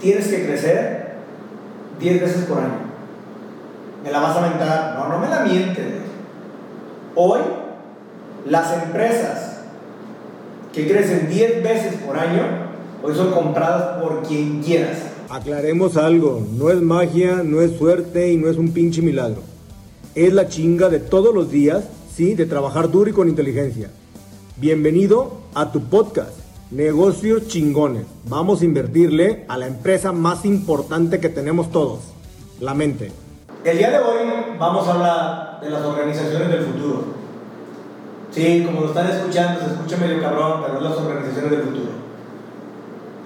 tienes que crecer 10 veces por año. Me la vas a mentar. No, no me la mientes. Hoy, las empresas que crecen 10 veces por año, hoy son compradas por quien quieras. Aclaremos algo, no es magia, no es suerte y no es un pinche milagro. Es la chinga de todos los días, sí, de trabajar duro y con inteligencia. Bienvenido a tu podcast, Negocios Chingones. Vamos a invertirle a la empresa más importante que tenemos todos, la mente. El día de hoy vamos a hablar de las organizaciones del futuro. Sí, como lo están escuchando, se escucha medio cabrón, pero es las organizaciones del futuro.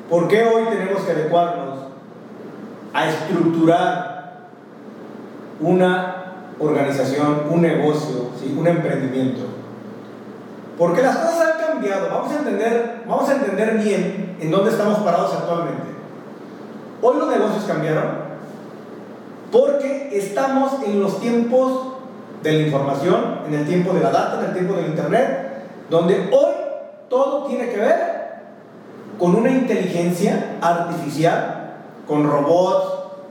¿Por qué hoy tenemos que adecuarnos a estructurar una organización, un negocio, un emprendimiento? Porque las cosas Vamos a, entender, vamos a entender bien en dónde estamos parados actualmente. Hoy los negocios cambiaron porque estamos en los tiempos de la información, en el tiempo de la data, en el tiempo del Internet, donde hoy todo tiene que ver con una inteligencia artificial con robots,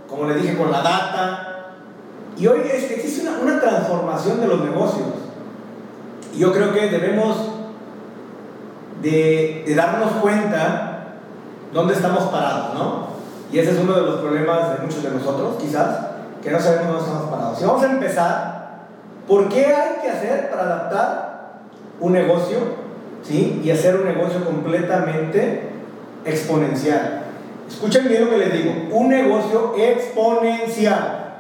como le dije, con la data. Y hoy existe una, transformación de los negocios. Y yo creo que debemos de, darnos cuenta dónde estamos parados, ¿no? Y ese es uno de los problemas de muchos de nosotros, quizás, que no sabemos dónde estamos parados. Y vamos a empezar, ¿por qué hay que hacer para adaptar un negocio, ¿sí? Y hacer un negocio completamente exponencial. Escuchen bien lo que les digo. Un negocio exponencial.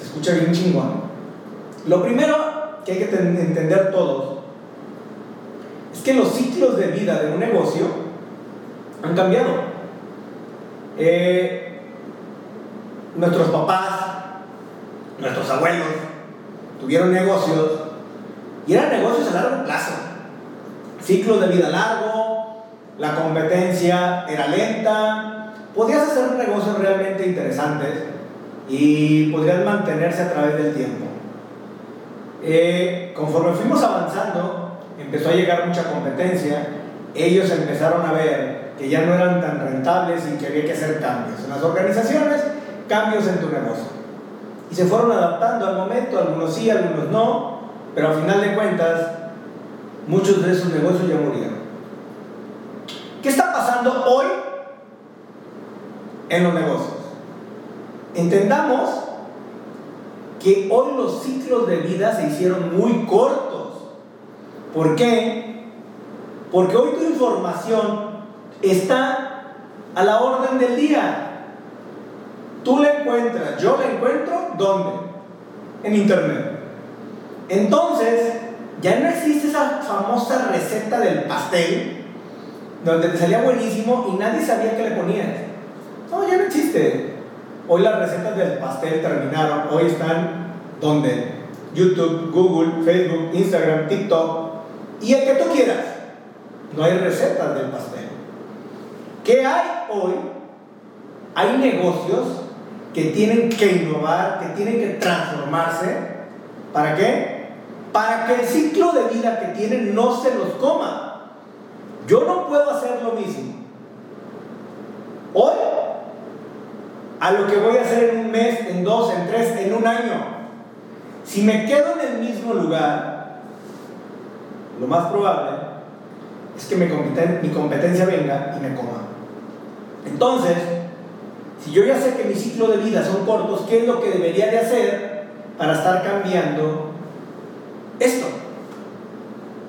Escucha bien chingón. Lo primero que hay que entender todos que los ciclos de vida de un negocio han cambiado. Eh, nuestros papás, nuestros abuelos tuvieron negocios y eran negocios a largo plazo. Ciclos de vida largo, la competencia era lenta, podías hacer un negocio realmente interesante y podrías mantenerse a través del tiempo. Eh, conforme fuimos avanzando, empezó a llegar mucha competencia, ellos empezaron a ver que ya no eran tan rentables y que había que hacer cambios en las organizaciones, cambios en tu negocio. Y se fueron adaptando al momento, algunos sí, algunos no, pero al final de cuentas, muchos de esos negocios ya murieron. ¿Qué está pasando hoy en los negocios? Entendamos que hoy los ciclos de vida se hicieron muy cortos. ¿Por qué? Porque hoy tu información está a la orden del día. Tú la encuentras, yo la encuentro, ¿dónde? En Internet. Entonces, ya no existe esa famosa receta del pastel donde te salía buenísimo y nadie sabía qué le ponías. No, ya no existe. Hoy las recetas del pastel terminaron, hoy están donde YouTube, Google, Facebook, Instagram, TikTok y el que tú quieras. No hay recetas del pastel. ¿Qué hay hoy? Hay negocios que tienen que innovar, que tienen que transformarse. ¿Para qué? Para que el ciclo de vida que tienen no se los coma. Yo no puedo hacer lo mismo. Hoy, a lo que voy a hacer en un mes, en dos, en tres, en un año. Si me quedo en el mismo lugar, lo más probable es que mi competencia venga y me coma. Entonces, si yo ya sé que mi ciclo de vida son cortos, ¿qué es lo que debería de hacer para estar cambiando esto?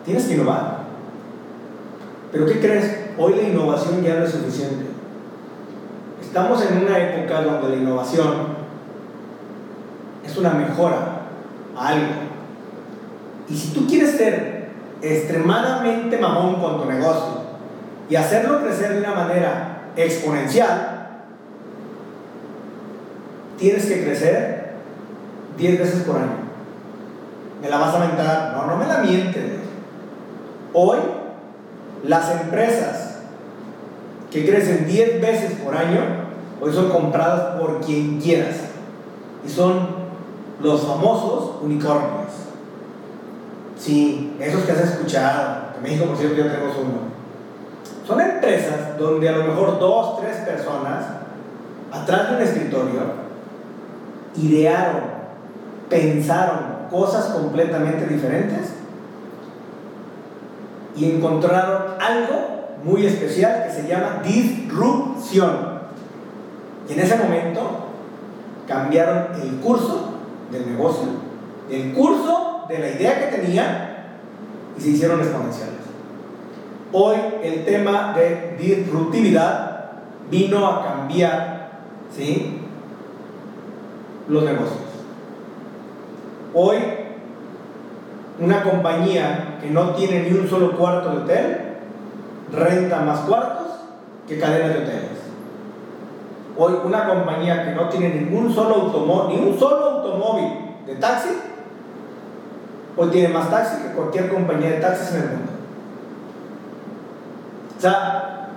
Tienes que innovar. Pero ¿qué crees? Hoy la innovación ya no es suficiente. Estamos en una época donde la innovación es una mejora a algo. Y si tú quieres ser extremadamente mamón con tu negocio y hacerlo crecer de una manera exponencial, tienes que crecer 10 veces por año. Me la vas a mentar. No, no me la mientes. Hoy las empresas que crecen 10 veces por año, hoy son compradas por quien quieras. Y son los famosos unicornios. Sí, esos que has escuchado, en México por cierto ya tenemos uno. Son empresas donde a lo mejor dos, tres personas atrás de un escritorio, idearon, pensaron cosas completamente diferentes y encontraron algo muy especial que se llama disrupción. Y en ese momento cambiaron el curso del negocio, el curso de la idea que tenían y se hicieron exponenciales. Hoy el tema de disruptividad vino a cambiar ¿sí? los negocios. Hoy una compañía que no tiene ni un solo cuarto de hotel renta más cuartos que cadenas de hoteles. Hoy una compañía que no tiene ningún solo automóvil, ni un solo automóvil de taxi, hoy tiene más taxi que cualquier compañía de taxis en el mundo. O sea,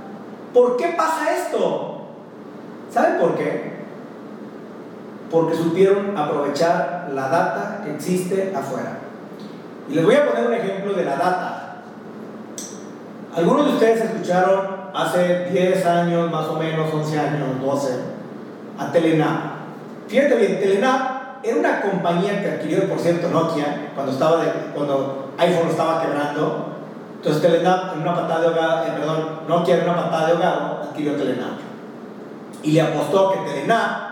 ¿por qué pasa esto? ¿Saben por qué? Porque supieron aprovechar la data que existe afuera. Y les voy a poner un ejemplo de la data. Algunos de ustedes escucharon hace 10 años, más o menos, 11 años, 12, a Telenap. Fíjate bien, Telenap era una compañía que adquirió, por cierto, Nokia, cuando, estaba cuando iPhone estaba quebrando. Entonces Telenap, en una patada de ahogado, eh, perdón, Nokia en una patada de ahogado, adquirió Telenap. Y le apostó que Telenap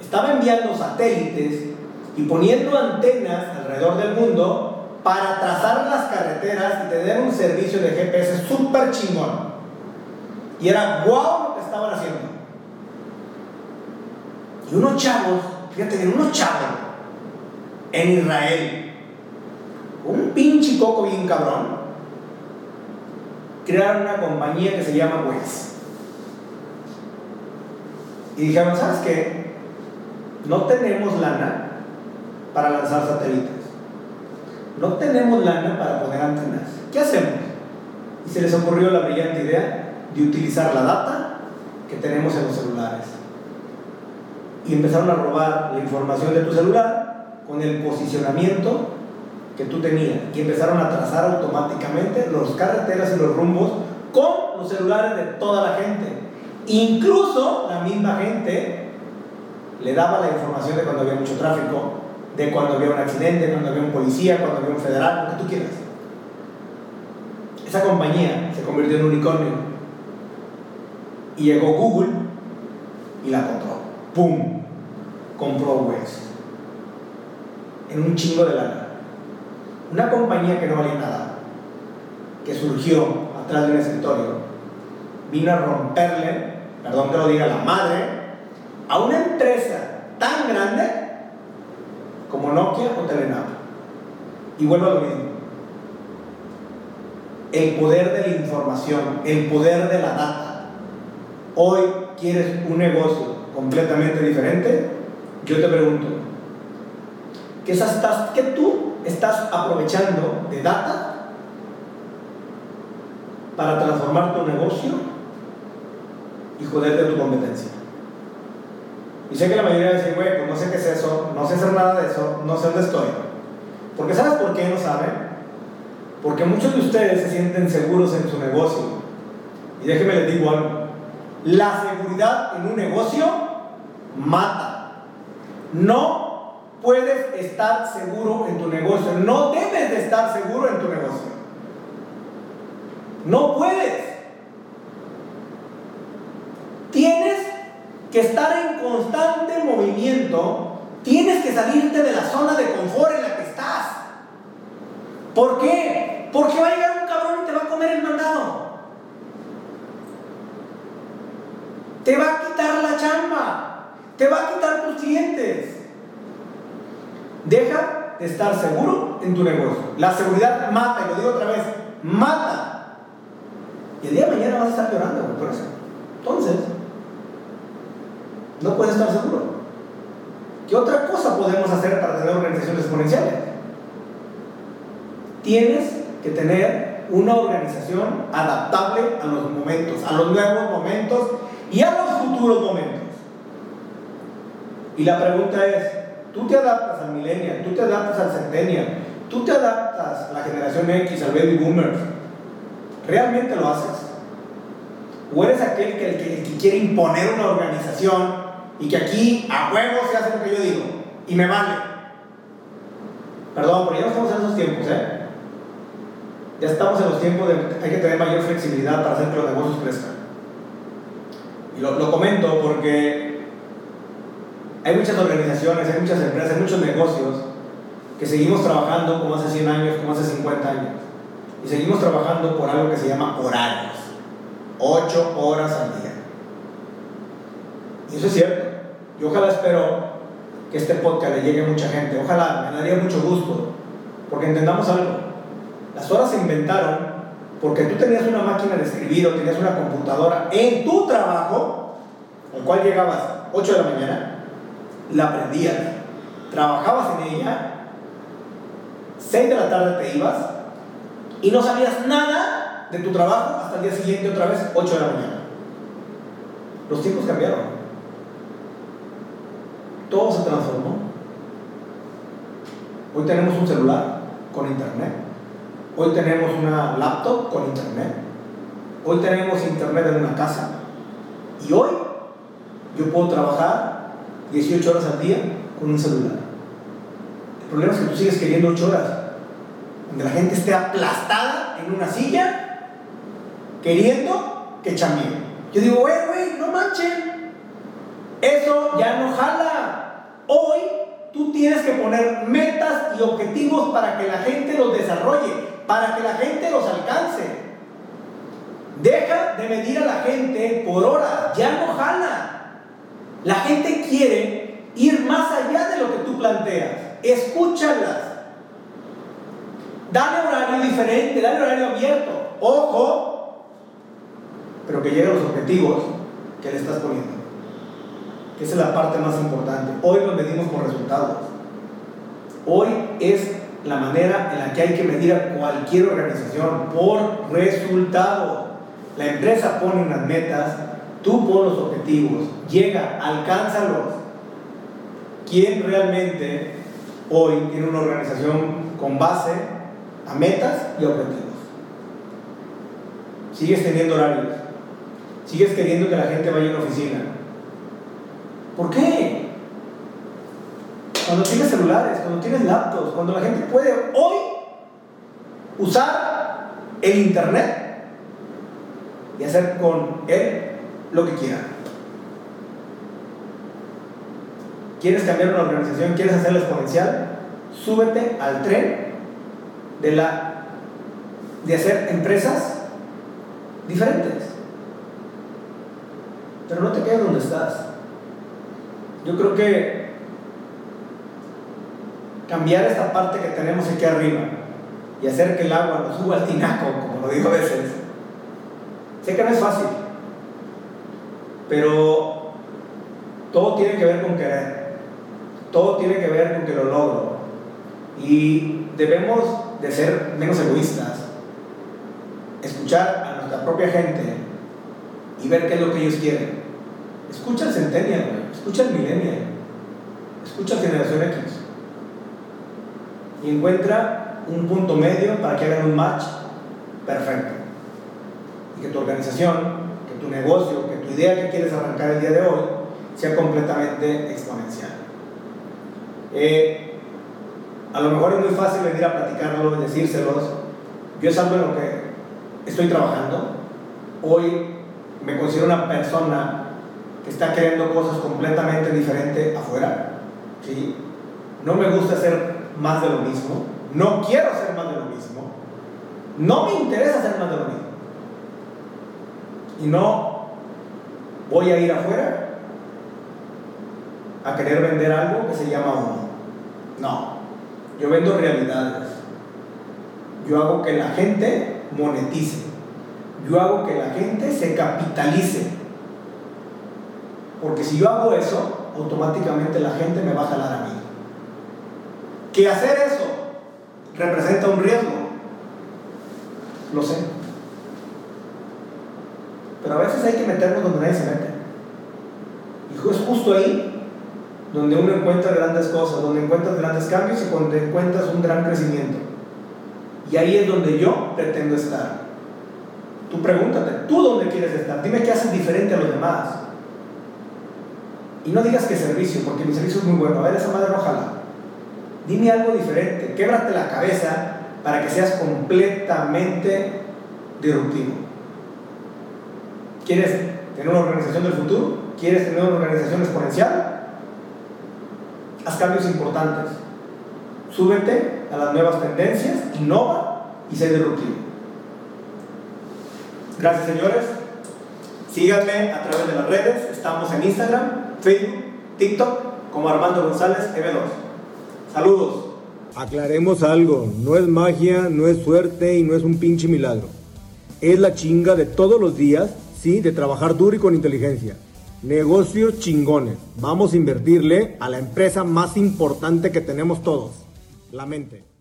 estaba enviando satélites y poniendo antenas alrededor del mundo para trazar las carreteras y tener un servicio de GPS súper chingón. Y era guau lo que estaban haciendo. Y unos chavos, fíjate unos chavos en Israel, un pinche coco bien cabrón, crearon una compañía que se llama Wes. Y dijeron, ¿sabes qué? No tenemos lana para lanzar satélites no tenemos lana para poner antenas. ¿Qué hacemos? Y se les ocurrió la brillante idea de utilizar la data que tenemos en los celulares. Y empezaron a robar la información de tu celular con el posicionamiento que tú tenías. Y empezaron a trazar automáticamente los carreteras y los rumbos con los celulares de toda la gente. Incluso la misma gente le daba la información de cuando había mucho tráfico de cuando había un accidente, cuando había un policía, cuando había un federal, lo que tú quieras. Esa compañía se convirtió en un unicornio. Y llegó Google y la compró. ¡Pum! Compró West. En un chingo de lana. Una compañía que no valía nada, que surgió atrás de un escritorio, vino a romperle, perdón que lo diga la madre, a una empresa tan grande como Nokia o Telenor. Y vuelvo a lo mismo. El poder de la información, el poder de la data. Hoy quieres un negocio completamente diferente. Yo te pregunto, ¿qué, estás, qué tú estás aprovechando de data para transformar tu negocio y joderte tu competencia? Y sé que la mayoría dice, güey, pues no sé qué es eso, no sé hacer nada de eso, no sé dónde estoy. Porque ¿sabes por qué no saben? Porque muchos de ustedes se sienten seguros en su negocio. Y déjenme les digo algo. La seguridad en un negocio mata. No puedes estar seguro en tu negocio. No debes de estar seguro en tu negocio. No puedes. Tienes que estar en constante movimiento, tienes que salirte de la zona de confort en la que estás. ¿Por qué? Porque va a llegar un cabrón y te va a comer el mandado. Te va a quitar la chamba. Te va a quitar Deja de estar seguro en tu negocio. La seguridad mata, y lo digo otra vez, mata. Y el día de mañana vas a estar llorando por eso. Entonces, no puedes estar seguro. ¿Qué otra cosa podemos hacer para tener organizaciones exponenciales? Tienes que tener una organización adaptable a los momentos, a los nuevos momentos y a los futuros momentos. Y la pregunta es, ¿tú te adaptas al millennial? ¿Tú te adaptas al centennial? ¿Tú te adaptas a la generación X, al baby boomers? ¿Realmente lo haces? ¿O eres aquel que, que quiere imponer una organización y que aquí a huevo se hace lo que yo digo y me vale. Perdón, pero ya no estamos en esos tiempos, ¿eh? Ya estamos en los tiempos de hay que tener mayor flexibilidad para hacer que los negocios crezcan. Y lo, lo comento porque hay muchas organizaciones, hay muchas empresas, hay muchos negocios que seguimos trabajando como hace 100 años, como hace 50 años. Y seguimos trabajando por algo que se llama horarios. 8 horas al día. Y eso es cierto. Yo ojalá espero que este podcast le llegue a mucha gente. Ojalá, me daría mucho gusto. Porque entendamos algo. Las horas se inventaron porque tú tenías una máquina de escribir o tenías una computadora en tu trabajo, al cual llegabas 8 de la mañana, la aprendías, trabajabas en ella, 6 de la tarde te ibas y no sabías nada de tu trabajo hasta el día siguiente otra vez 8 de la mañana. Los tiempos cambiaron. Todo se transformó. Hoy tenemos un celular con internet. Hoy tenemos una laptop con internet. Hoy tenemos internet en una casa. Y hoy yo puedo trabajar 18 horas al día con un celular. El problema es que tú sigues queriendo 8 horas. Donde la gente esté aplastada en una silla queriendo que chambee. Yo digo, güey, güey, no manchen. Eso ya no jala. Hoy tú tienes que poner metas y objetivos para que la gente los desarrolle para que la gente los alcance. Deja de medir a la gente por hora, ya no jala. La gente quiere ir más allá de lo que tú planteas. Escúchalas. Dale horario diferente, dale horario abierto. Ojo, pero que lleguen los objetivos que le estás poniendo. Esa es la parte más importante. Hoy nos medimos por resultados. Hoy es la manera en la que hay que medir a cualquier organización por resultado. La empresa pone unas metas, tú pon los objetivos, llega, alcánzalos. ¿Quién realmente hoy tiene una organización con base a metas y objetivos? Sigues teniendo horarios, sigues queriendo que la gente vaya a la oficina. ¿Por qué? cuando tienes celulares, cuando tienes laptops, cuando la gente puede hoy usar el Internet y hacer con él lo que quiera. ¿Quieres cambiar una organización? ¿Quieres hacerla exponencial? Súbete al tren de, la, de hacer empresas diferentes. Pero no te quedes donde estás. Yo creo que cambiar esta parte que tenemos aquí arriba y hacer que el agua nos suba al tinaco, como lo digo a veces. Sé que no es fácil, pero todo tiene que ver con querer, todo tiene que ver con que lo logro. Y debemos de ser menos egoístas, escuchar a nuestra propia gente y ver qué es lo que ellos quieren. Escucha al Centennial, escucha al Millennial, escucha Generación X y encuentra un punto medio para que hagan un match perfecto. Y que tu organización, que tu negocio, idea que quieres arrancar el día de hoy sea completamente exponencial. Eh, a lo mejor es muy fácil venir a platicarlo y decírselos. Yo es algo en lo que estoy trabajando. Hoy me considero una persona que está creando cosas completamente diferentes afuera. ¿sí? No me gusta hacer más de lo mismo, no quiero hacer más de lo mismo, no me interesa hacer más de lo mismo. Y no voy a ir afuera a querer vender algo que se llama uno. No, yo vendo realidades. Yo hago que la gente monetice. Yo hago que la gente se capitalice. Porque si yo hago eso, automáticamente la gente me va a jalar a mí que hacer eso representa un riesgo. Lo sé. Pero a veces hay que meternos donde nadie se mete. Y es justo ahí donde uno encuentra grandes cosas, donde encuentras grandes cambios y donde encuentras un gran crecimiento. Y ahí es donde yo pretendo estar. Tú pregúntate, ¿tú dónde quieres estar? Dime qué haces diferente a los demás. Y no digas que servicio, porque mi servicio es muy bueno. A ver, esa madre ojalá. Dime algo diferente. Québrate la cabeza para que seas completamente disruptivo. ¿Quieres tener una organización del futuro? ¿Quieres tener una organización exponencial? Haz cambios importantes. Súbete a las nuevas tendencias, innova y sé disruptivo. Gracias, señores. Síganme a través de las redes. Estamos en Instagram, Facebook, TikTok como Armando González EB2. Saludos. Aclaremos algo, no es magia, no es suerte y no es un pinche milagro. Es la chinga de todos los días, sí, de trabajar duro y con inteligencia. Negocios chingones. Vamos a invertirle a la empresa más importante que tenemos todos, la mente.